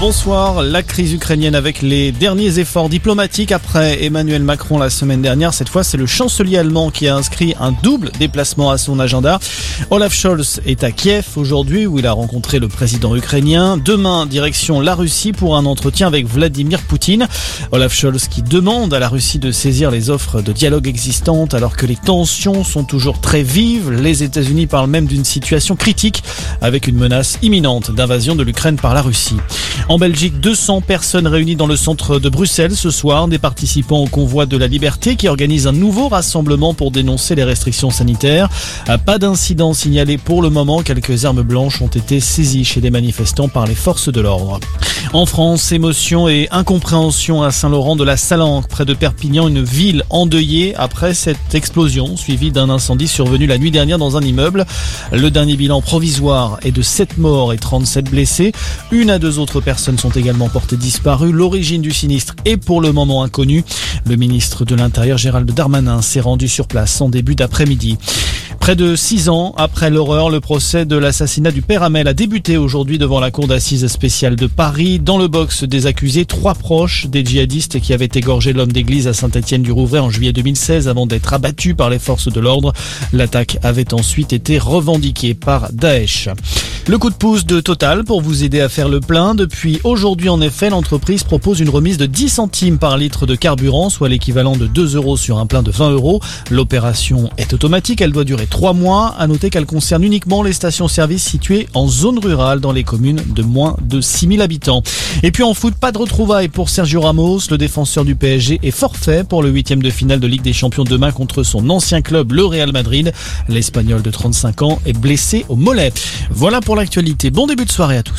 Bonsoir. La crise ukrainienne avec les derniers efforts diplomatiques après Emmanuel Macron la semaine dernière. Cette fois, c'est le chancelier allemand qui a inscrit un double déplacement à son agenda. Olaf Scholz est à Kiev aujourd'hui où il a rencontré le président ukrainien. Demain, direction la Russie pour un entretien avec Vladimir Poutine. Olaf Scholz qui demande à la Russie de saisir les offres de dialogue existantes alors que les tensions sont toujours très vives. Les États-Unis parlent même d'une situation critique avec une menace imminente d'invasion de l'Ukraine par la Russie. En Belgique, 200 personnes réunies dans le centre de Bruxelles ce soir, des participants au convoi de la liberté qui organise un nouveau rassemblement pour dénoncer les restrictions sanitaires. Pas d'incident signalé pour le moment, quelques armes blanches ont été saisies chez des manifestants par les forces de l'ordre. En France, émotion et incompréhension à Saint-Laurent de la Salanque, près de Perpignan, une ville endeuillée après cette explosion suivie d'un incendie survenu la nuit dernière dans un immeuble. Le dernier bilan provisoire est de 7 morts et 37 blessés. Une à deux autres personnes sont également portées disparues. L'origine du sinistre est pour le moment inconnue. Le ministre de l'Intérieur Gérald Darmanin s'est rendu sur place en début d'après-midi. Près de six ans après l'horreur, le procès de l'assassinat du père Hamel a débuté aujourd'hui devant la cour d'assises spéciale de Paris. Dans le box des accusés, trois proches des djihadistes qui avaient égorgé l'homme d'église à Saint-Étienne-du-Rouvray en juillet 2016 avant d'être abattus par les forces de l'ordre. L'attaque avait ensuite été revendiquée par Daesh. Le coup de pouce de Total pour vous aider à faire le plein. Depuis aujourd'hui, en effet, l'entreprise propose une remise de 10 centimes par litre de carburant, soit l'équivalent de 2 euros sur un plein de 20 euros. L'opération est automatique, elle doit durer 3 mois. À noter qu'elle concerne uniquement les stations-service situées en zone rurale dans les communes de moins de 6000 habitants. Et puis en foot, pas de retrouvailles pour Sergio Ramos. Le défenseur du PSG est forfait pour le huitième de finale de Ligue des Champions demain contre son ancien club, le Real Madrid. L'Espagnol de 35 ans est blessé au mollet. Voilà pour l'actualité. Bon début de soirée à tous.